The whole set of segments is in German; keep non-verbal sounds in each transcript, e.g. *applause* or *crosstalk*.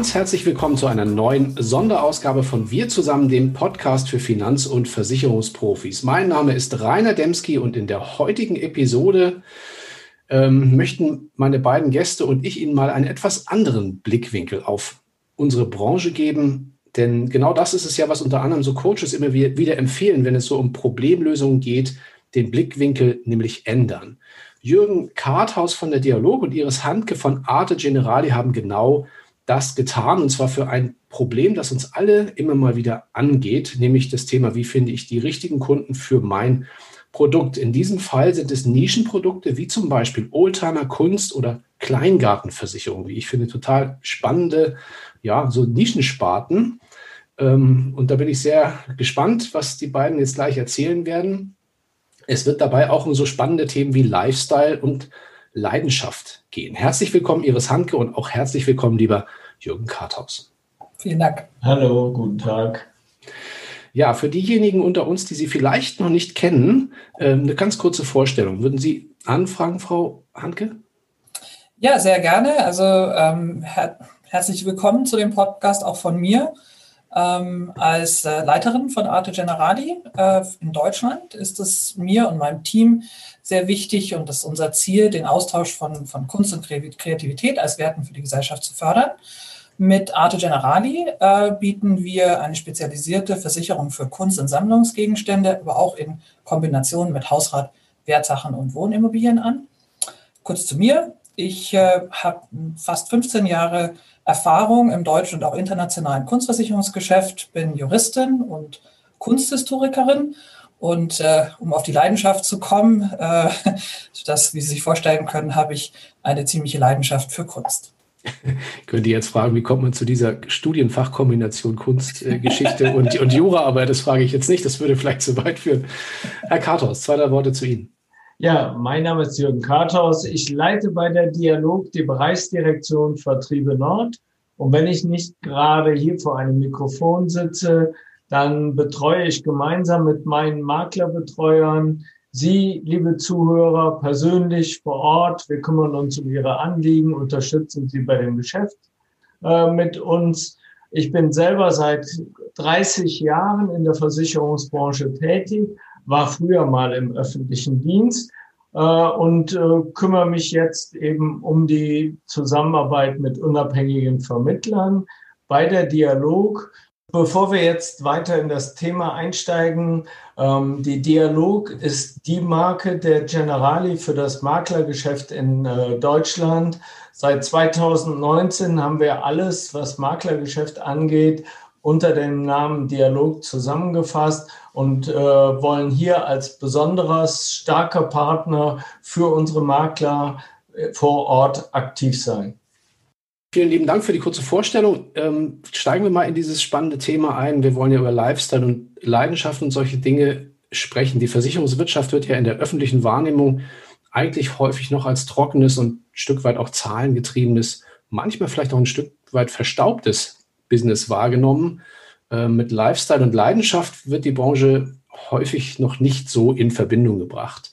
Ganz herzlich willkommen zu einer neuen Sonderausgabe von Wir zusammen, dem Podcast für Finanz- und Versicherungsprofis. Mein Name ist Rainer Demski und in der heutigen Episode ähm, möchten meine beiden Gäste und ich Ihnen mal einen etwas anderen Blickwinkel auf unsere Branche geben. Denn genau das ist es ja, was unter anderem so Coaches immer wieder empfehlen, wenn es so um Problemlösungen geht, den Blickwinkel nämlich ändern. Jürgen Karthaus von der Dialog und Iris Handke von Arte Generali haben genau das getan, und zwar für ein Problem, das uns alle immer mal wieder angeht, nämlich das Thema, wie finde ich die richtigen Kunden für mein Produkt. In diesem Fall sind es Nischenprodukte wie zum Beispiel Oldtimer, Kunst oder Kleingartenversicherung, wie ich finde, total spannende, ja, so Nischensparten. Ähm, und da bin ich sehr gespannt, was die beiden jetzt gleich erzählen werden. Es wird dabei auch um so spannende Themen wie Lifestyle und Leidenschaft gehen. Herzlich willkommen, Iris Hanke, und auch herzlich willkommen, lieber Jürgen Karthaus. Vielen Dank. Hallo, guten Tag. Ja, für diejenigen unter uns, die Sie vielleicht noch nicht kennen, ähm, eine ganz kurze Vorstellung. Würden Sie anfragen, Frau Hanke? Ja, sehr gerne. Also ähm, her herzlich willkommen zu dem Podcast auch von mir. Ähm, als äh, Leiterin von Arte Generali äh, in Deutschland ist es mir und meinem Team sehr wichtig und das ist unser Ziel, den Austausch von, von Kunst und Kreativität als Werten für die Gesellschaft zu fördern. Mit Arte Generali äh, bieten wir eine spezialisierte Versicherung für Kunst- und Sammlungsgegenstände, aber auch in Kombination mit Hausrat, Wertsachen und Wohnimmobilien an. Kurz zu mir. Ich äh, habe fast 15 Jahre Erfahrung im deutschen und auch internationalen Kunstversicherungsgeschäft, bin Juristin und Kunsthistorikerin. Und äh, um auf die Leidenschaft zu kommen, äh, *laughs* das, wie Sie sich vorstellen können, habe ich eine ziemliche Leidenschaft für Kunst. Ich könnte jetzt fragen, wie kommt man zu dieser Studienfachkombination Kunstgeschichte und, und Jura, aber das frage ich jetzt nicht, das würde vielleicht zu weit führen. Herr Karthaus, zwei, drei Worte zu Ihnen. Ja, mein Name ist Jürgen Karthaus. Ich leite bei der Dialog die Bereichsdirektion Vertriebe Nord. Und wenn ich nicht gerade hier vor einem Mikrofon sitze, dann betreue ich gemeinsam mit meinen Maklerbetreuern Sie, liebe Zuhörer, persönlich vor Ort. Wir kümmern uns um Ihre Anliegen, unterstützen Sie bei dem Geschäft äh, mit uns. Ich bin selber seit 30 Jahren in der Versicherungsbranche tätig war früher mal im öffentlichen Dienst äh, und äh, kümmere mich jetzt eben um die Zusammenarbeit mit unabhängigen Vermittlern bei der Dialog. Bevor wir jetzt weiter in das Thema einsteigen, ähm, die Dialog ist die Marke der Generali für das Maklergeschäft in äh, Deutschland. Seit 2019 haben wir alles, was Maklergeschäft angeht, unter dem Namen Dialog zusammengefasst und äh, wollen hier als besonderes starker Partner für unsere Makler äh, vor Ort aktiv sein. Vielen lieben Dank für die kurze Vorstellung. Ähm, steigen wir mal in dieses spannende Thema ein. Wir wollen ja über Lifestyle und Leidenschaften und solche Dinge sprechen. Die Versicherungswirtschaft wird ja in der öffentlichen Wahrnehmung eigentlich häufig noch als trockenes und ein Stück weit auch zahlengetriebenes, manchmal vielleicht auch ein Stück weit verstaubtes Business wahrgenommen. Äh, mit Lifestyle und Leidenschaft wird die Branche häufig noch nicht so in Verbindung gebracht.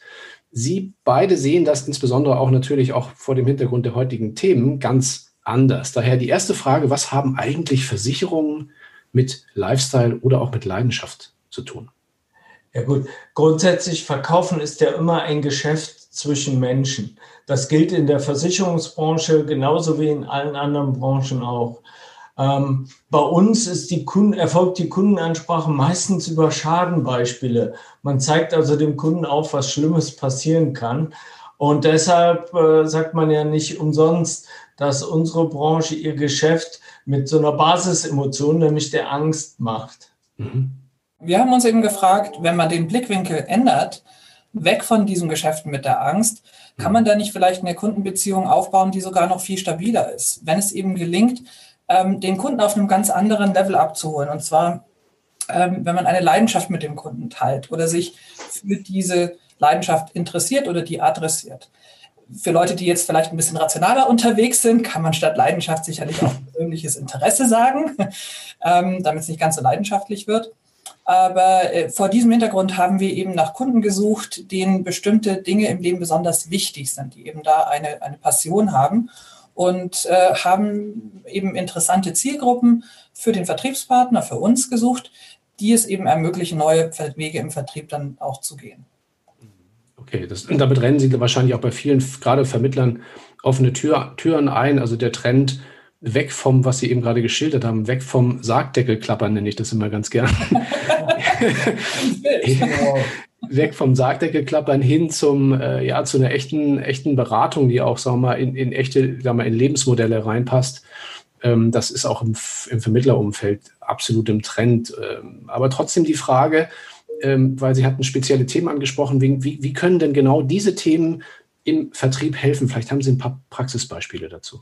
Sie beide sehen das insbesondere auch natürlich auch vor dem Hintergrund der heutigen Themen ganz anders. Daher die erste Frage, was haben eigentlich Versicherungen mit Lifestyle oder auch mit Leidenschaft zu tun? Ja gut, grundsätzlich verkaufen ist ja immer ein Geschäft zwischen Menschen. Das gilt in der Versicherungsbranche genauso wie in allen anderen Branchen auch. Ähm, bei uns ist die Kunden, erfolgt die Kundenansprache meistens über Schadenbeispiele. Man zeigt also dem Kunden auf, was Schlimmes passieren kann. Und deshalb äh, sagt man ja nicht umsonst, dass unsere Branche ihr Geschäft mit so einer Basisemotion, nämlich der Angst, macht. Mhm. Wir haben uns eben gefragt, wenn man den Blickwinkel ändert, weg von diesen Geschäften mit der Angst, kann man da nicht vielleicht eine Kundenbeziehung aufbauen, die sogar noch viel stabiler ist? Wenn es eben gelingt, ähm, den Kunden auf einem ganz anderen Level abzuholen. Und zwar, ähm, wenn man eine Leidenschaft mit dem Kunden teilt oder sich für diese Leidenschaft interessiert oder die adressiert. Für Leute, die jetzt vielleicht ein bisschen rationaler unterwegs sind, kann man statt Leidenschaft sicherlich auch persönliches Interesse sagen, *laughs* ähm, damit es nicht ganz so leidenschaftlich wird. Aber äh, vor diesem Hintergrund haben wir eben nach Kunden gesucht, denen bestimmte Dinge im Leben besonders wichtig sind, die eben da eine, eine Passion haben und äh, haben eben interessante Zielgruppen für den Vertriebspartner, für uns gesucht, die es eben ermöglichen, neue Wege im Vertrieb dann auch zu gehen. Okay, das, damit rennen Sie wahrscheinlich auch bei vielen, gerade Vermittlern, offene Tür, Türen ein. Also der Trend weg vom, was Sie eben gerade geschildert haben, weg vom Sargdeckelklappern nenne ich das immer ganz gern. *laughs* *laughs* weg vom Sargdeckelklappern hin zum, äh, ja, zu einer echten, echten Beratung, die auch, sagen wir mal, in, in echte, sagen wir mal, in Lebensmodelle reinpasst. Ähm, das ist auch im, im Vermittlerumfeld absolut im Trend. Ähm, aber trotzdem die Frage, ähm, weil Sie hatten spezielle Themen angesprochen, wie, wie, wie können denn genau diese Themen im Vertrieb helfen? Vielleicht haben Sie ein paar Praxisbeispiele dazu.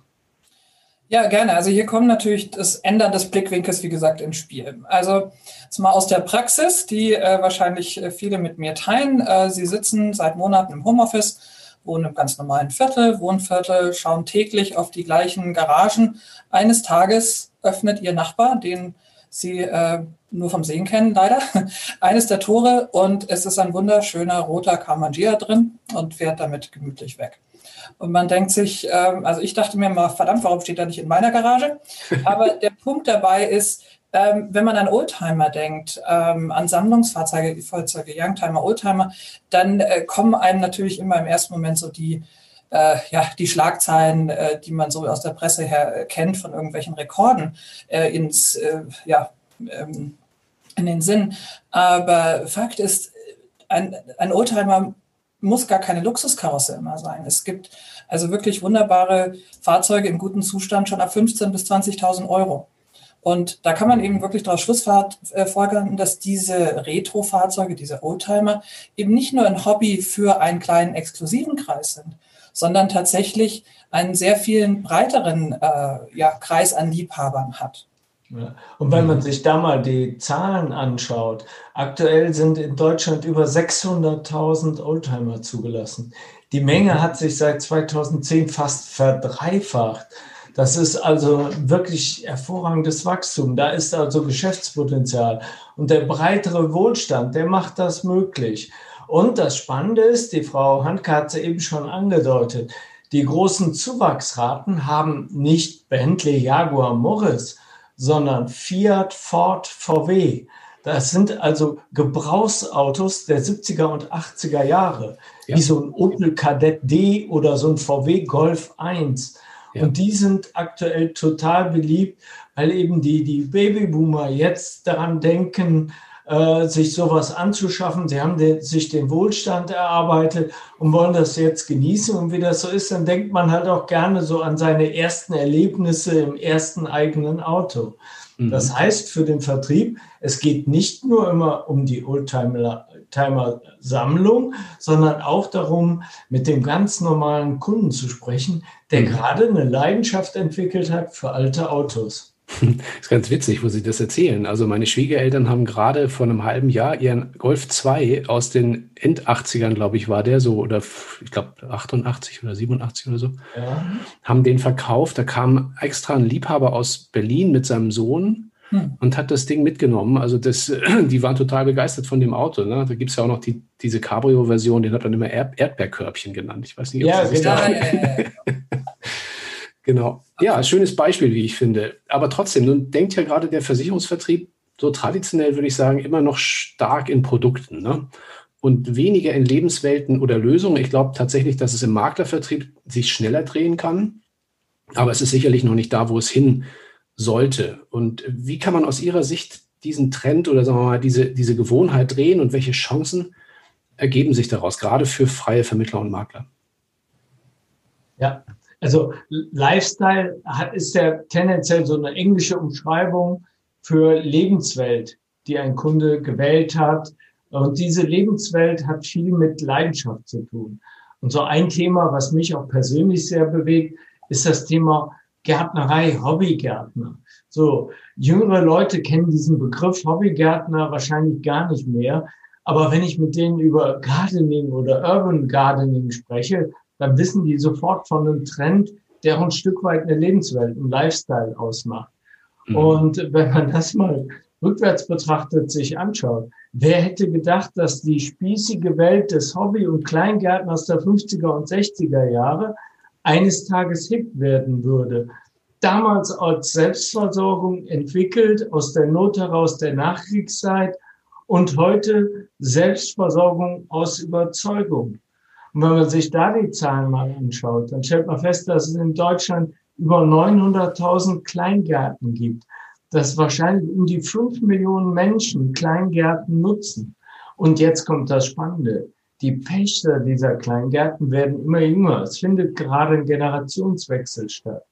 Ja, gerne. Also hier kommt natürlich das Ändern des Blickwinkels, wie gesagt, ins Spiel. Also jetzt mal aus der Praxis, die äh, wahrscheinlich äh, viele mit mir teilen. Äh, Sie sitzen seit Monaten im Homeoffice, wohnen im ganz normalen Viertel, Wohnviertel, schauen täglich auf die gleichen Garagen. Eines Tages öffnet Ihr Nachbar, den Sie äh, nur vom Sehen kennen, leider, *laughs* eines der Tore und es ist ein wunderschöner roter Kamangia drin und fährt damit gemütlich weg. Und man denkt sich, ähm, also ich dachte mir mal, verdammt, warum steht er nicht in meiner Garage? *laughs* Aber der Punkt dabei ist, ähm, wenn man an Oldtimer denkt, ähm, an Sammlungsfahrzeuge, Fahrzeuge, Youngtimer, Oldtimer, dann äh, kommen einem natürlich immer im ersten Moment so die, äh, ja, die Schlagzeilen, äh, die man so aus der Presse her kennt, von irgendwelchen Rekorden äh, ins, äh, ja, ähm, in den Sinn. Aber Fakt ist, ein, ein Oldtimer muss gar keine Luxuskarosse immer sein. Es gibt also wirklich wunderbare Fahrzeuge in gutem Zustand schon ab 15.000 bis 20.000 Euro. Und da kann man eben wirklich daraus schlussfolgern, dass diese Retro-Fahrzeuge, diese Oldtimer, eben nicht nur ein Hobby für einen kleinen exklusiven Kreis sind, sondern tatsächlich einen sehr vielen breiteren äh, ja, Kreis an Liebhabern hat. Ja. Und wenn man sich da mal die Zahlen anschaut, aktuell sind in Deutschland über 600.000 Oldtimer zugelassen. Die Menge hat sich seit 2010 fast verdreifacht. Das ist also wirklich hervorragendes Wachstum. Da ist also Geschäftspotenzial. Und der breitere Wohlstand, der macht das möglich. Und das Spannende ist, die Frau Handke hat es eben schon angedeutet, die großen Zuwachsraten haben nicht Bentley, Jaguar, Morris, sondern Fiat, Ford, VW. Das sind also Gebrauchsautos der 70er und 80er Jahre, ja. wie so ein Opel Kadett D oder so ein VW Golf 1. Ja. Und die sind aktuell total beliebt, weil eben die, die Babyboomer jetzt daran denken, äh, sich sowas anzuschaffen. Sie haben den, sich den Wohlstand erarbeitet und wollen das jetzt genießen. Und wie das so ist, dann denkt man halt auch gerne so an seine ersten Erlebnisse im ersten eigenen Auto. Mhm. Das heißt für den Vertrieb, es geht nicht nur immer um die Oldtimer-Sammlung, sondern auch darum, mit dem ganz normalen Kunden zu sprechen, der mhm. gerade eine Leidenschaft entwickelt hat für alte Autos. Das *laughs* ist ganz witzig, wo Sie das erzählen. Also meine Schwiegereltern haben gerade vor einem halben Jahr ihren Golf 2 aus den End-80ern, glaube ich, war der so, oder ich glaube 88 oder 87 oder so, ja. haben den verkauft. Da kam extra ein Liebhaber aus Berlin mit seinem Sohn hm. und hat das Ding mitgenommen. Also das, *clears throat* die waren total begeistert von dem Auto. Ne? Da gibt es ja auch noch die, diese Cabrio-Version, den hat man immer Erdbeerkörbchen genannt. Ich weiß nicht, ob ja, Sie genau. *laughs* das ja, ja, ja. Genau. Ja, schönes Beispiel, wie ich finde. Aber trotzdem, nun denkt ja gerade der Versicherungsvertrieb so traditionell, würde ich sagen, immer noch stark in Produkten ne? und weniger in Lebenswelten oder Lösungen. Ich glaube tatsächlich, dass es im Maklervertrieb sich schneller drehen kann. Aber es ist sicherlich noch nicht da, wo es hin sollte. Und wie kann man aus Ihrer Sicht diesen Trend oder sagen wir mal diese, diese Gewohnheit drehen und welche Chancen ergeben sich daraus, gerade für freie Vermittler und Makler? Ja, also Lifestyle hat, ist ja tendenziell so eine englische Umschreibung für Lebenswelt, die ein Kunde gewählt hat. Und diese Lebenswelt hat viel mit Leidenschaft zu tun. Und so ein Thema, was mich auch persönlich sehr bewegt, ist das Thema Gärtnerei, Hobbygärtner. So, jüngere Leute kennen diesen Begriff Hobbygärtner wahrscheinlich gar nicht mehr. Aber wenn ich mit denen über Gardening oder Urban Gardening spreche, dann wissen die sofort von einem Trend, der auch ein Stück weit eine Lebenswelt, ein Lifestyle ausmacht. Mhm. Und wenn man das mal rückwärts betrachtet sich anschaut, wer hätte gedacht, dass die spießige Welt des Hobby- und Kleingärtners der 50er und 60er Jahre eines Tages hip werden würde. Damals als Selbstversorgung entwickelt, aus der Not heraus der Nachkriegszeit und heute Selbstversorgung aus Überzeugung. Und wenn man sich da die Zahlen mal anschaut, dann stellt man fest, dass es in Deutschland über 900.000 Kleingärten gibt, dass wahrscheinlich um die 5 Millionen Menschen Kleingärten nutzen. Und jetzt kommt das Spannende. Die Pächter dieser Kleingärten werden immer jünger. Es findet gerade ein Generationswechsel statt.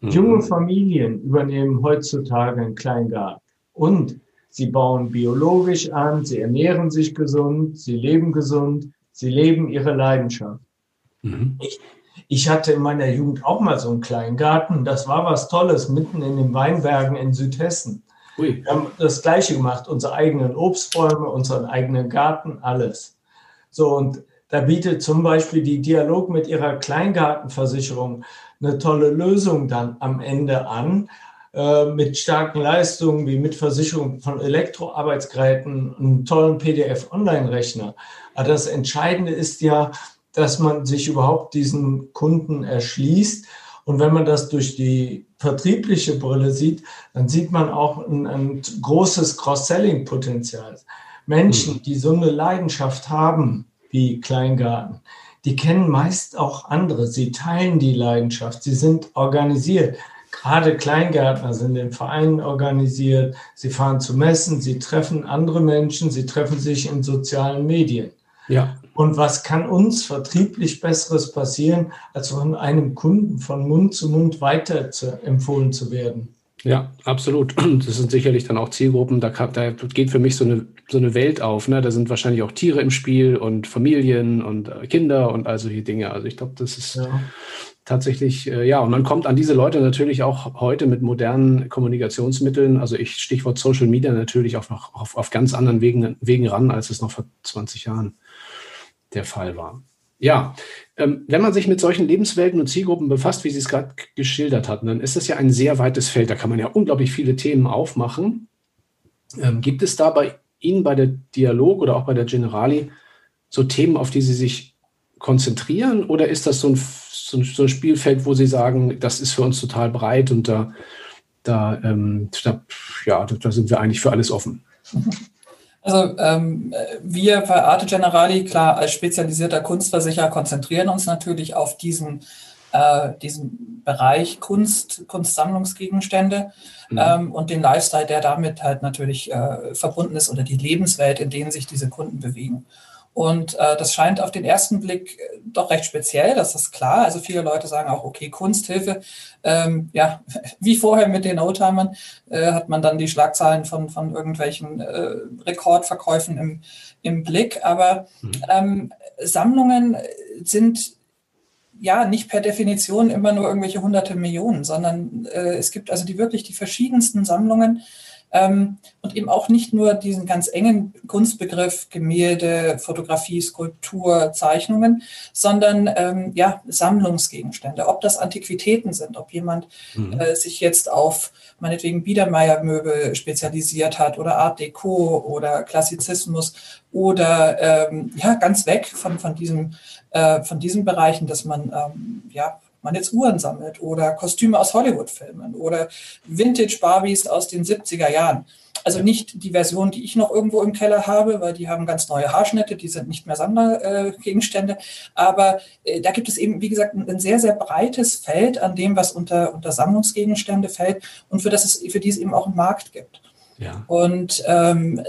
Mhm. Junge Familien übernehmen heutzutage einen Kleingarten. Und sie bauen biologisch an, sie ernähren sich gesund, sie leben gesund, sie leben ihre Leidenschaft. Mhm. Ich, ich hatte in meiner Jugend auch mal so einen kleinen Garten. Das war was Tolles, mitten in den Weinbergen in Südhessen. Ui. Wir haben das Gleiche gemacht, unsere eigenen Obstbäume, unseren eigenen Garten, alles. So, und da bietet zum Beispiel die Dialog mit ihrer Kleingartenversicherung eine tolle Lösung dann am Ende an, mit starken Leistungen wie Mitversicherung von Elektroarbeitsgeräten, einem tollen PDF-Online-Rechner. Aber das Entscheidende ist ja, dass man sich überhaupt diesen Kunden erschließt. Und wenn man das durch die vertriebliche Brille sieht, dann sieht man auch ein, ein großes Cross-Selling-Potenzial. Menschen, mhm. die so eine Leidenschaft haben wie Kleingarten, die kennen meist auch andere. Sie teilen die Leidenschaft. Sie sind organisiert. Gerade Kleingärtner sind in Vereinen organisiert. Sie fahren zu Messen. Sie treffen andere Menschen. Sie treffen sich in sozialen Medien. Ja. Und was kann uns vertrieblich Besseres passieren, als von einem Kunden von Mund zu Mund weiter zu, empfohlen zu werden? Ja, absolut. *clears throat* Das sind sicherlich dann auch Zielgruppen. Da, da geht für mich so eine, so eine Welt auf. Ne? Da sind wahrscheinlich auch Tiere im Spiel und Familien und äh, Kinder und all solche Dinge. Also ich glaube, das ist ja. tatsächlich, äh, ja, und man kommt an diese Leute natürlich auch heute mit modernen Kommunikationsmitteln. Also ich Stichwort Social Media natürlich auch noch auf, auf ganz anderen Wegen, Wegen ran, als es noch vor 20 Jahren der Fall war. Ja, ähm, wenn man sich mit solchen Lebenswelten und Zielgruppen befasst, wie Sie es gerade geschildert hatten, dann ist das ja ein sehr weites Feld. Da kann man ja unglaublich viele Themen aufmachen. Ähm, gibt es da bei Ihnen bei der Dialog oder auch bei der Generali so Themen, auf die Sie sich konzentrieren? Oder ist das so ein, so ein, so ein Spielfeld, wo Sie sagen, das ist für uns total breit und da, da, ähm, da ja, da sind wir eigentlich für alles offen? *laughs* Also ähm, wir bei Arte Generali, klar, als spezialisierter Kunstversicherer konzentrieren uns natürlich auf diesen, äh, diesen Bereich Kunst, Kunstsammlungsgegenstände mhm. ähm, und den Lifestyle, der damit halt natürlich äh, verbunden ist oder die Lebenswelt, in denen sich diese Kunden bewegen. Und äh, das scheint auf den ersten Blick äh, doch recht speziell, das ist klar. Also viele Leute sagen auch, okay, Kunsthilfe, ähm, ja, *laughs* wie vorher mit den Oldtimern, äh, hat man dann die Schlagzahlen von, von irgendwelchen äh, Rekordverkäufen im, im Blick. Aber mhm. ähm, Sammlungen sind ja nicht per Definition immer nur irgendwelche hunderte Millionen, sondern äh, es gibt also die wirklich die verschiedensten Sammlungen und eben auch nicht nur diesen ganz engen Kunstbegriff Gemälde, Fotografie, Skulptur, Zeichnungen, sondern ähm, ja, Sammlungsgegenstände. Ob das Antiquitäten sind, ob jemand mhm. äh, sich jetzt auf meinetwegen Biedermeier-Möbel spezialisiert hat oder Art Deco oder Klassizismus oder ähm, ja, ganz weg von, von, diesem, äh, von diesen Bereichen, dass man ähm, ja, man jetzt Uhren sammelt oder Kostüme aus Hollywood-Filmen oder Vintage-Barbies aus den 70er Jahren. Also nicht die Version, die ich noch irgendwo im Keller habe, weil die haben ganz neue Haarschnitte, die sind nicht mehr Sammlergegenstände. Aber äh, da gibt es eben, wie gesagt, ein, ein, sehr, sehr breites Feld an dem, was unter, unter Sammlungsgegenstände fällt und für, das es, für die es eben auch einen Markt gibt. Ja. Und ähm,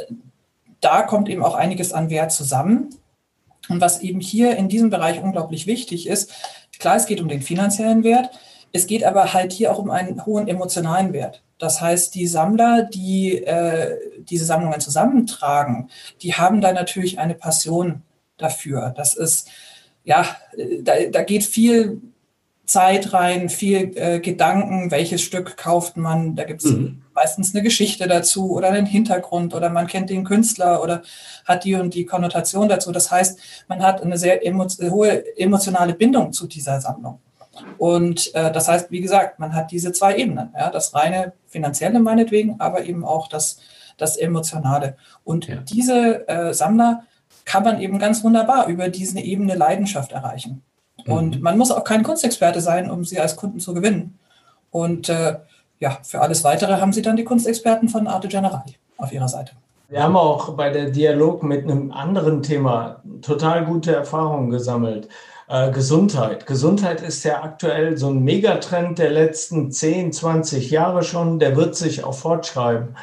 da kommt eben auch einiges an Wert zusammen. Und was eben hier in diesem Bereich unglaublich wichtig ist, Klar, es geht um den finanziellen Wert. Es geht aber halt hier auch um einen hohen emotionalen Wert. Das heißt, die Sammler, die äh, diese Sammlungen zusammentragen, die haben da natürlich eine Passion dafür. Das ist, ja, da, da geht viel Zeit rein, viel äh, Gedanken, welches Stück kauft man. Da gibt es mhm. Meistens eine Geschichte dazu oder einen Hintergrund oder man kennt den Künstler oder hat die und die Konnotation dazu. Das heißt, man hat eine sehr emo hohe emotionale Bindung zu dieser Sammlung. Und äh, das heißt, wie gesagt, man hat diese zwei Ebenen, ja, das reine finanzielle meinetwegen, aber eben auch das, das emotionale. Und ja. diese äh, Sammler kann man eben ganz wunderbar über diese Ebene Leidenschaft erreichen. Und mhm. man muss auch kein Kunstexperte sein, um sie als Kunden zu gewinnen. Und äh, ja, für alles Weitere haben sie dann die Kunstexperten von Arte Generali auf ihrer Seite. Wir haben auch bei der Dialog mit einem anderen Thema total gute Erfahrungen gesammelt. Äh, Gesundheit. Gesundheit ist ja aktuell so ein Megatrend der letzten 10, 20 Jahre schon. Der wird sich auch fortschreiben.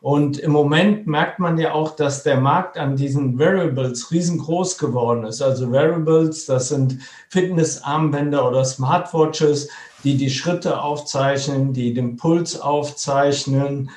Und im Moment merkt man ja auch, dass der Markt an diesen Variables riesengroß geworden ist. Also Variables, das sind Fitnessarmbänder oder Smartwatches, die die Schritte aufzeichnen, die den Puls aufzeichnen,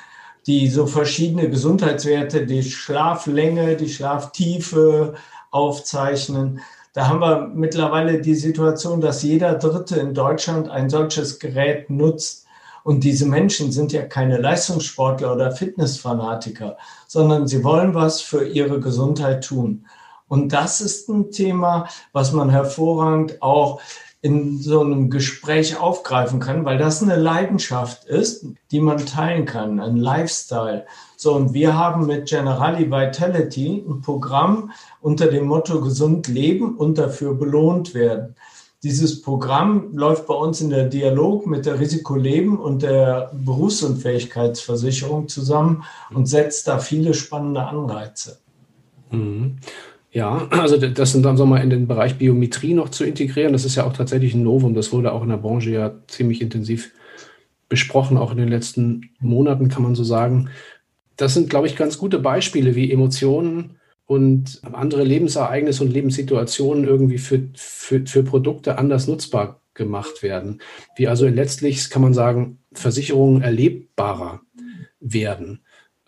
die so verschiedene Gesundheitswerte, die Schlaflänge, die Schlaftiefe aufzeichnen. Da haben wir mittlerweile die Situation, dass jeder Dritte in Deutschland ein solches Gerät nutzt. Und diese Menschen sind ja keine Leistungssportler oder Fitnessfanatiker, sondern sie wollen was für ihre Gesundheit tun. Und das ist ein Thema, was man hervorragend auch in so einem Gespräch aufgreifen kann, weil das eine Leidenschaft ist, die man teilen kann, ein Lifestyle. So, und wir haben mit Generali Vitality ein Programm unter dem Motto gesund leben und dafür belohnt werden. Dieses Programm läuft bei uns in der Dialog mit der Risikoleben und der Berufsunfähigkeitsversicherung zusammen und setzt da viele spannende Anreize. Mhm. Ja, also das sind dann so mal in den Bereich Biometrie noch zu integrieren. Das ist ja auch tatsächlich ein Novum. Das wurde auch in der Branche ja ziemlich intensiv besprochen, auch in den letzten Monaten, kann man so sagen. Das sind, glaube ich, ganz gute Beispiele, wie Emotionen und andere Lebensereignisse und Lebenssituationen irgendwie für, für, für Produkte anders nutzbar gemacht werden. Wie also letztlich, kann man sagen, Versicherungen erlebbarer werden.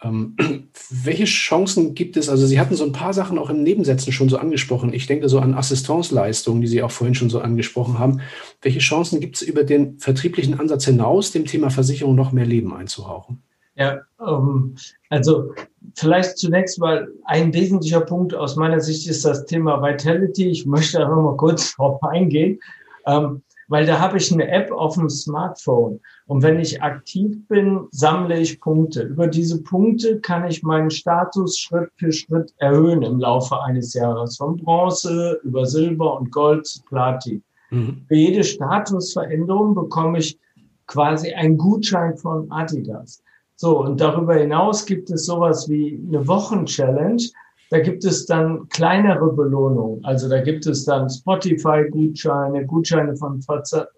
Ähm, *clears throat* welche Chancen gibt es? Also Sie hatten so ein paar Sachen auch in Nebensätzen schon so angesprochen. Ich denke so an Assistenzleistungen, die Sie auch vorhin schon so angesprochen haben. Welche Chancen gibt es über den vertrieblichen Ansatz hinaus, dem Thema Versicherung noch mehr Leben einzuhauchen? Ja, ähm, also vielleicht zunächst mal ein wesentlicher Punkt aus meiner Sicht ist das Thema Vitality. Ich möchte da nochmal kurz *laughs* drauf eingehen, ähm, weil da habe ich eine App auf dem Smartphone und wenn ich aktiv bin, sammle ich Punkte. Über diese Punkte kann ich meinen Status Schritt für Schritt erhöhen im Laufe eines Jahres, von Bronze über Silber und Gold zu Platin. Mhm. Für jede Statusveränderung bekomme ich quasi einen Gutschein von Adidas. So, und darüber hinaus gibt es sowas wie eine Wochenchallenge. Da gibt es dann kleinere Belohnungen. Also da gibt es dann Spotify-Gutscheine, Gutscheine von,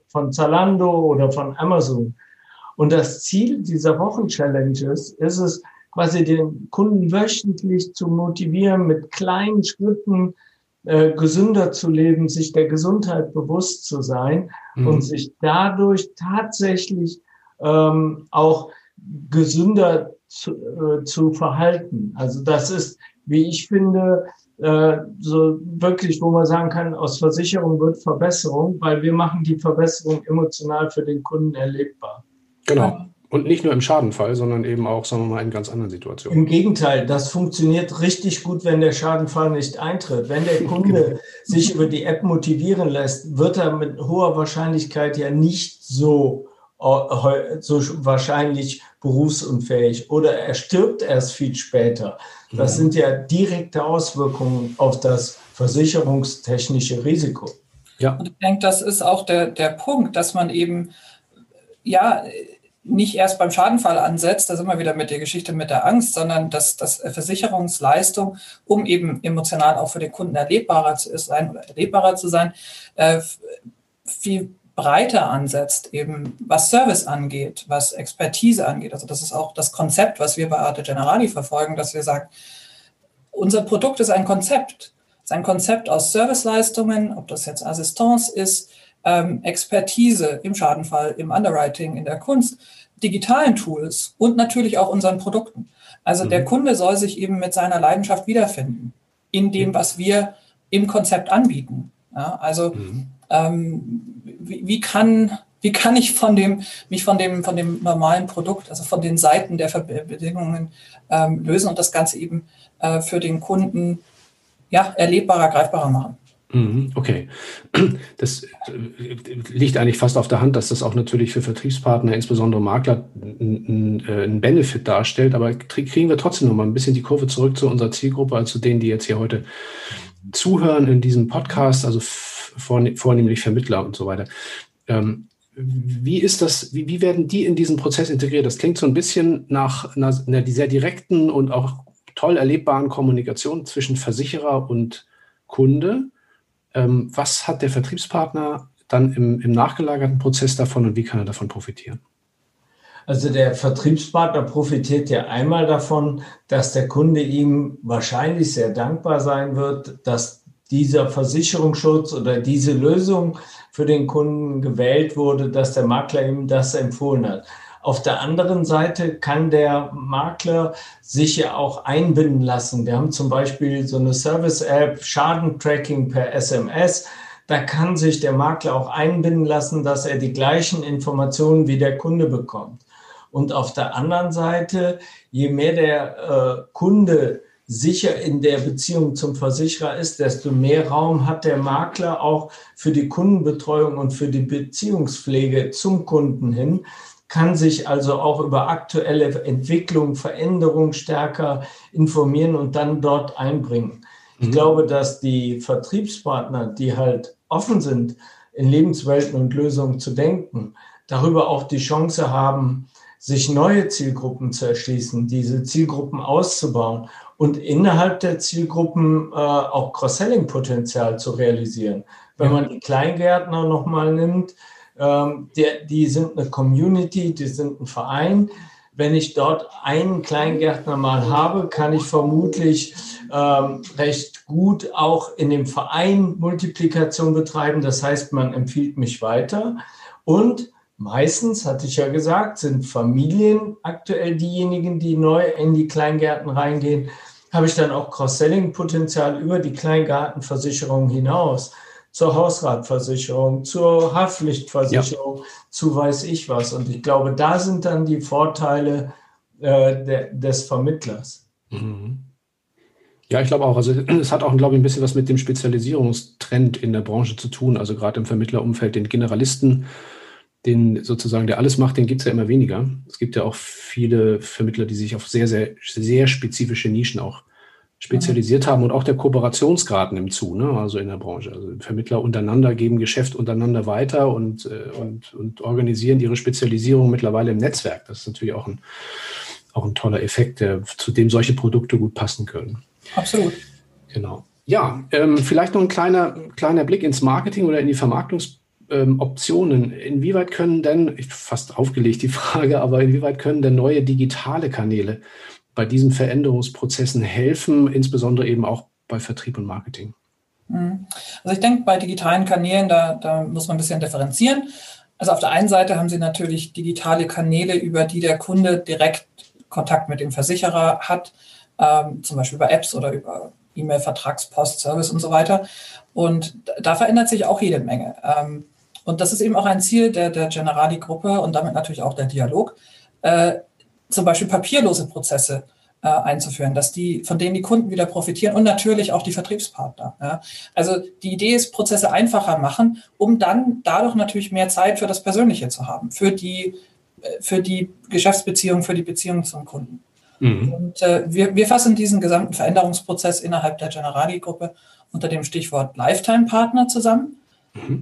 von Zalando oder von Amazon. Und das Ziel dieser Wochenchallenges ist es, quasi den Kunden wöchentlich zu motivieren, mit kleinen Schritten äh, gesünder zu leben, sich der Gesundheit bewusst zu sein mhm. und sich dadurch tatsächlich ähm, auch gesünder zu, äh, zu verhalten. Also das ist, wie ich finde, äh, so wirklich, wo man sagen kann, aus Versicherung wird Verbesserung, weil wir machen die Verbesserung emotional für den Kunden erlebbar. Genau. Und nicht nur im Schadenfall, sondern eben auch, sagen wir mal, in ganz anderen Situationen. Im Gegenteil, das funktioniert richtig gut, wenn der Schadenfall nicht eintritt. Wenn der Kunde *laughs* genau. sich über die App motivieren lässt, wird er mit hoher Wahrscheinlichkeit ja nicht so so wahrscheinlich berufsunfähig oder er stirbt erst viel später. Das sind ja direkte Auswirkungen auf das versicherungstechnische Risiko. Ja. Und ich denke, das ist auch der, der Punkt, dass man eben ja nicht erst beim Schadenfall ansetzt, da sind wir wieder mit der Geschichte mit der Angst, sondern dass, dass Versicherungsleistung, um eben emotional auch für den Kunden erlebbarer zu sein oder erlebbarer zu sein, äh, viel breiter ansetzt, eben was Service angeht, was Expertise angeht. Also das ist auch das Konzept, was wir bei Arte Generali verfolgen, dass wir sagen, unser Produkt ist ein Konzept. Es ist ein Konzept aus Serviceleistungen, ob das jetzt Assistance ist, ähm, Expertise im Schadenfall, im Underwriting, in der Kunst, digitalen Tools und natürlich auch unseren Produkten. Also mhm. der Kunde soll sich eben mit seiner Leidenschaft wiederfinden in dem, was wir im Konzept anbieten. Ja, also mhm. ähm, wie, wie kann wie kann ich von dem, mich von dem, von dem normalen Produkt, also von den Seiten der Bedingungen ähm, lösen und das Ganze eben äh, für den Kunden ja, erlebbarer, greifbarer machen. Mhm, okay. Das äh, liegt eigentlich fast auf der Hand, dass das auch natürlich für Vertriebspartner, insbesondere Makler, äh, Benefit darstellt. Aber kriegen wir trotzdem noch mal ein bisschen die Kurve zurück zu unserer Zielgruppe, also zu denen, die jetzt hier heute zuhören in diesem Podcast. Also vornehmlich Vermittler und so weiter. Ähm, wie ist das, wie, wie, werden die in diesen Prozess integriert? Das klingt so ein bisschen nach einer, einer sehr direkten und auch toll erlebbaren Kommunikation zwischen Versicherer und Kunde. Ähm, was hat der Vertriebspartner dann im, im nachgelagerten Prozess davon und wie kann er davon profitieren? Also der Vertriebspartner profitiert ja einmal davon, dass der Kunde ihm wahrscheinlich sehr dankbar sein wird, dass dieser Versicherungsschutz oder diese Lösung für den Kunden gewählt wurde, dass der Makler ihm das empfohlen hat. Auf der anderen Seite kann der Makler sich ja auch einbinden lassen. Wir haben zum Beispiel so eine Service-App, Schadentracking per SMS. Da kann sich der Makler auch einbinden lassen, dass er die gleichen Informationen wie der Kunde bekommt. Und auf der anderen Seite, je mehr der äh, Kunde sicher in der Beziehung zum Versicherer ist, desto mehr Raum hat der Makler auch für die Kundenbetreuung und für die Beziehungspflege zum Kunden hin, kann sich also auch über aktuelle Entwicklungen, Veränderungen stärker informieren und dann dort einbringen. Ich mhm. glaube, dass die Vertriebspartner, die halt offen sind, in Lebenswelten und Lösungen zu denken, darüber auch die Chance haben, sich neue Zielgruppen zu erschließen, diese Zielgruppen auszubauen und innerhalb der Zielgruppen äh, auch Cross-Selling-Potenzial zu realisieren. Wenn man die Kleingärtner nochmal nimmt, ähm, der, die sind eine Community, die sind ein Verein. Wenn ich dort einen Kleingärtner mal habe, kann ich vermutlich ähm, recht gut auch in dem Verein Multiplikation betreiben. Das heißt, man empfiehlt mich weiter. Und Meistens, hatte ich ja gesagt, sind Familien aktuell diejenigen, die neu in die Kleingärten reingehen. Habe ich dann auch Cross-Selling-Potenzial über die Kleingartenversicherung hinaus zur Hausratversicherung, zur Haftpflichtversicherung, ja. zu weiß ich was. Und ich glaube, da sind dann die Vorteile äh, de, des Vermittlers. Mhm. Ja, ich glaube auch. Also es hat auch, glaube ich, ein bisschen was mit dem Spezialisierungstrend in der Branche zu tun. Also gerade im Vermittlerumfeld, den Generalisten den sozusagen, der alles macht, den gibt es ja immer weniger. Es gibt ja auch viele Vermittler, die sich auf sehr, sehr, sehr spezifische Nischen auch spezialisiert haben und auch der Kooperationsgrad nimmt zu, ne? also in der Branche. Also Vermittler untereinander geben Geschäft untereinander weiter und, äh, und, und organisieren ihre Spezialisierung mittlerweile im Netzwerk. Das ist natürlich auch ein, auch ein toller Effekt, der, zu dem solche Produkte gut passen können. Absolut. Genau. Ja, ähm, vielleicht noch ein kleiner, kleiner Blick ins Marketing oder in die Vermarktungs ähm, Optionen. Inwieweit können denn, ich fast aufgelegt die Frage, aber inwieweit können denn neue digitale Kanäle bei diesen Veränderungsprozessen helfen, insbesondere eben auch bei Vertrieb und Marketing? Mhm. Also ich denke, bei digitalen Kanälen, da, da muss man ein bisschen differenzieren. Also auf der einen Seite haben Sie natürlich digitale Kanäle, über die der Kunde direkt Kontakt mit dem Versicherer hat, ähm, zum Beispiel über Apps oder über E-Mail, Vertragspost, Service und so weiter. Und da verändert sich auch jede Menge. Ähm, und das ist eben auch ein Ziel der, der Generali-Gruppe und damit natürlich auch der Dialog, äh, zum Beispiel papierlose Prozesse äh, einzuführen, dass die, von denen die Kunden wieder profitieren und natürlich auch die Vertriebspartner. Ja. Also die Idee ist, Prozesse einfacher machen, um dann dadurch natürlich mehr Zeit für das Persönliche zu haben, für die, äh, für die Geschäftsbeziehung, für die Beziehung zum Kunden. Mhm. Und äh, wir, wir fassen diesen gesamten Veränderungsprozess innerhalb der Generali-Gruppe unter dem Stichwort Lifetime-Partner zusammen.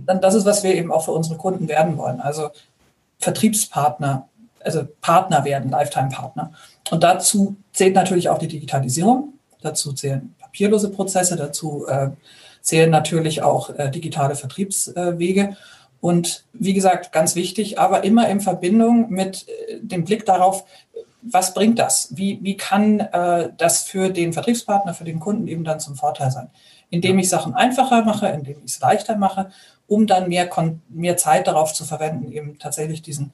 Dann das ist, was wir eben auch für unsere Kunden werden wollen. Also Vertriebspartner, also Partner werden, Lifetime-Partner. Und dazu zählt natürlich auch die Digitalisierung. Dazu zählen papierlose Prozesse, dazu äh, zählen natürlich auch äh, digitale Vertriebswege. Und wie gesagt, ganz wichtig, aber immer in Verbindung mit äh, dem Blick darauf, was bringt das? Wie, wie kann äh, das für den Vertriebspartner, für den Kunden eben dann zum Vorteil sein? Indem ich Sachen einfacher mache, indem ich es leichter mache, um dann mehr, mehr Zeit darauf zu verwenden, eben tatsächlich diesen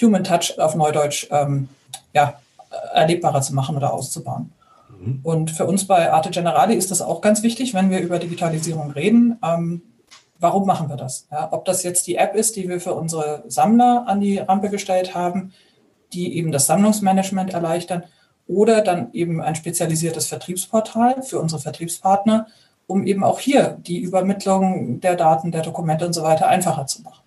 Human Touch auf Neudeutsch ähm, ja, erlebbarer zu machen oder auszubauen. Mhm. Und für uns bei Arte Generali ist das auch ganz wichtig, wenn wir über Digitalisierung reden. Ähm, warum machen wir das? Ja, ob das jetzt die App ist, die wir für unsere Sammler an die Rampe gestellt haben, die eben das Sammlungsmanagement erleichtern, oder dann eben ein spezialisiertes Vertriebsportal für unsere Vertriebspartner, um eben auch hier die Übermittlung der Daten, der Dokumente und so weiter einfacher zu machen.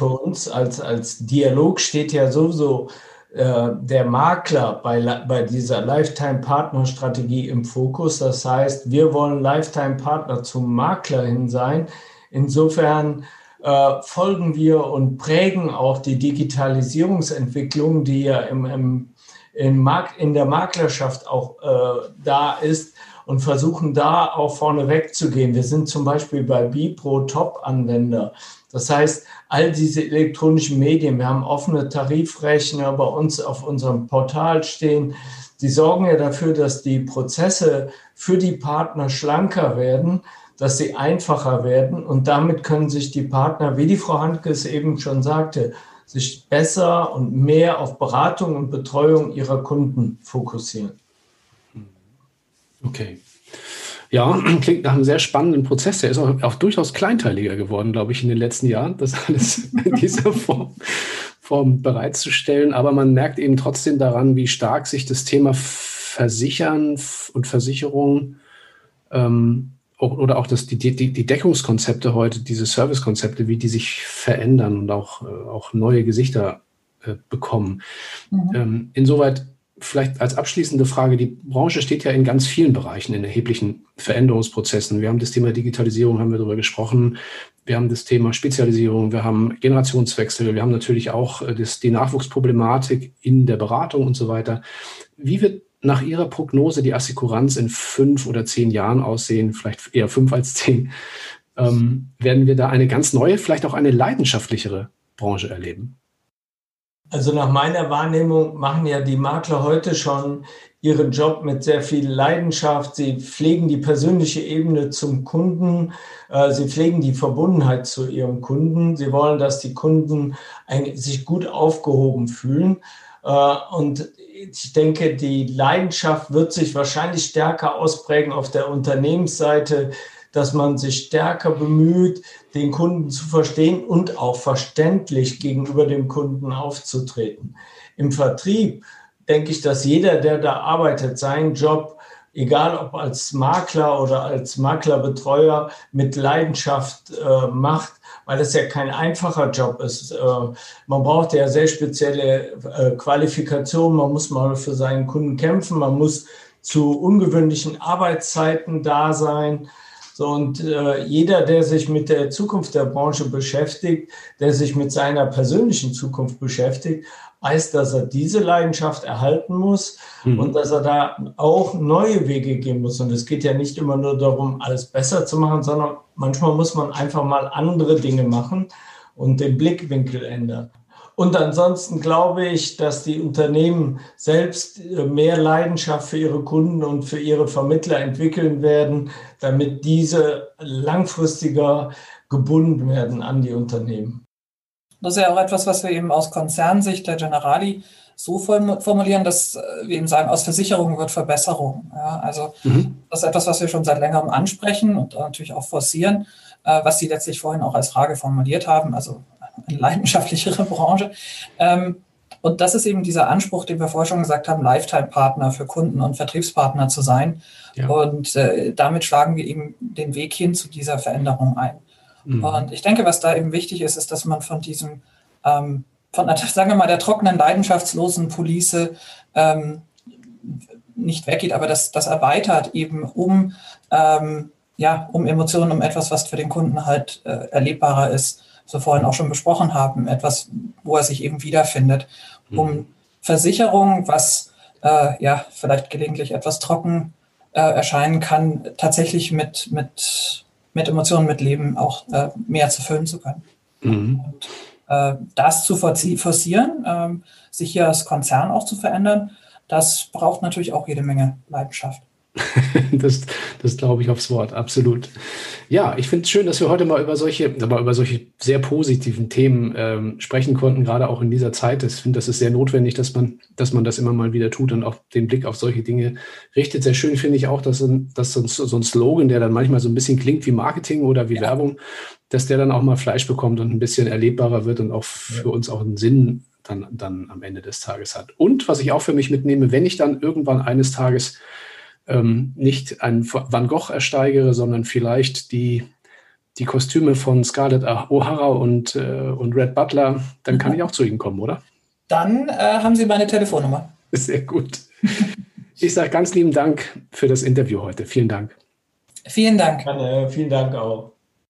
Für uns als, als Dialog steht ja sowieso äh, der Makler bei, bei dieser Lifetime-Partner-Strategie im Fokus. Das heißt, wir wollen Lifetime-Partner zum Makler hin sein, Insofern äh, folgen wir und prägen auch die Digitalisierungsentwicklung, die ja im, im, im Mark in der Maklerschaft auch äh, da ist und versuchen da auch vorne wegzugehen. Wir sind zum Beispiel bei Bipro Top-Anwender. Das heißt, all diese elektronischen Medien, wir haben offene Tarifrechner bei uns auf unserem Portal stehen, die sorgen ja dafür, dass die Prozesse für die Partner schlanker werden, dass sie einfacher werden und damit können sich die Partner, wie die Frau Handke es eben schon sagte, sich besser und mehr auf Beratung und Betreuung ihrer Kunden fokussieren. Okay. Ja, *clears throat* klingt nach einem sehr spannenden Prozess. Der ist auch, auch durchaus kleinteiliger geworden, glaube ich, in den letzten Jahren, das alles *laughs* in dieser Form, Form bereitzustellen. Aber man merkt eben trotzdem daran, wie stark sich das Thema Versichern und Versicherung ähm, oder auch das, die, die, die Deckungskonzepte heute, diese Servicekonzepte, wie die sich verändern und auch, äh, auch neue Gesichter äh, bekommen. Mhm. Ähm, insoweit vielleicht als abschließende Frage, die Branche steht ja in ganz vielen Bereichen in erheblichen Veränderungsprozessen. Wir haben das Thema Digitalisierung, haben wir darüber gesprochen. Wir haben das Thema Spezialisierung, wir haben Generationswechsel, wir haben natürlich auch äh, das, die Nachwuchsproblematik in der Beratung und so weiter. Wie wird nach Ihrer Prognose die Assekuranz in fünf oder zehn Jahren aussehen, vielleicht eher fünf als zehn, ähm, werden wir da eine ganz neue, vielleicht auch eine leidenschaftlichere Branche erleben? Also nach meiner Wahrnehmung machen ja die Makler heute schon ihren Job mit sehr viel Leidenschaft. Sie pflegen die persönliche Ebene zum Kunden. Äh, sie pflegen die Verbundenheit zu ihrem Kunden. Sie wollen, dass die Kunden sich gut aufgehoben fühlen. Äh, und ich denke, die Leidenschaft wird sich wahrscheinlich stärker ausprägen auf der Unternehmensseite, dass man sich stärker bemüht, den Kunden zu verstehen und auch verständlich gegenüber dem Kunden aufzutreten. Im Vertrieb denke ich, dass jeder, der da arbeitet, seinen Job, egal ob als Makler oder als Maklerbetreuer, mit Leidenschaft äh, macht weil es ja kein einfacher Job ist. Äh, man braucht ja sehr spezielle äh, Qualifikationen. Man muss mal für seinen Kunden kämpfen. Man muss zu ungewöhnlichen Arbeitszeiten da sein. So, und äh, jeder, der sich mit der Zukunft der Branche beschäftigt, der sich mit seiner persönlichen Zukunft beschäftigt, weiß, dass er diese Leidenschaft erhalten muss mhm. und dass er da auch neue Wege gehen muss. Und es geht ja nicht immer nur darum, alles besser zu machen, sondern manchmal muss man einfach mal andere Dinge machen und den Blickwinkel ändern. Und ansonsten glaube ich, dass die Unternehmen selbst äh, mehr Leidenschaft für ihre Kunden und für ihre Vermittler entwickeln werden, damit diese langfristiger gebunden werden an die Unternehmen. Das ist ja auch etwas, was wir eben aus Konzernsicht der Generali so formulieren, dass wir eben sagen, aus Versicherung wird Verbesserung. Ja, also mhm. das ist etwas, was wir schon seit längerem ansprechen und natürlich auch forcieren, äh, was Sie letztlich vorhin auch als Frage formuliert haben, also leidenschaftlichere Branche. Ähm, und das ist eben dieser Anspruch, den wir vorher schon gesagt haben, Lifetime-Partner für Kunden und Vertriebspartner zu sein. Ja. Und äh, damit schlagen wir eben den Weg hin zu dieser Veränderung ein. Mhm. Und ich denke, was da eben wichtig ist, ist, dass man von diesem, ähm, von, *laughs* sagen wir mal, der trockenen, leidenschaftslosen Police ähm, nicht weggeht, aber das, das erweitert eben um, ähm, ja, um Emotionen, um etwas, was für den Kunden halt äh, erlebbarer ist, so vorhin auch schon besprochen haben, etwas, wo er sich eben wiederfindet, mhm. um Versicherung, was äh, ja vielleicht gelegentlich etwas trocken äh, erscheinen kann, tatsächlich mit, mit mit Emotionen, mit Leben auch äh, mehr zu füllen zu können. Mhm. Und, äh, das zu forcieren, äh, sich hier als Konzern auch zu verändern, das braucht natürlich auch jede Menge Leidenschaft. *laughs* das, das glaube ich aufs Wort, absolut. Ja, ich finde es schön, dass wir heute mal über solche, aber über solche sehr positiven Themen ähm, sprechen konnten, gerade auch in dieser Zeit. Ich finde, das ist sehr notwendig, dass man, dass man das immer mal wieder tut und auch den Blick auf solche Dinge richtet. Sehr schön finde ich auch, dass, dass so, ein, so ein Slogan, der dann manchmal so ein bisschen klingt wie Marketing oder wie ja. Werbung, dass der dann auch mal Fleisch bekommt und ein bisschen erlebbarer wird und auch für ja. uns auch einen Sinn dann, dann am Ende des Tages hat. Und was ich auch für mich mitnehme, wenn ich dann irgendwann eines Tages ähm, nicht ein Van Gogh ersteigere, sondern vielleicht die, die Kostüme von Scarlett O'Hara und, äh, und Red Butler, dann kann mhm. ich auch zu Ihnen kommen, oder? Dann äh, haben Sie meine Telefonnummer. Sehr gut. Ich sage ganz lieben Dank für das Interview heute. Vielen Dank. Vielen Dank. Gerne, vielen Dank auch.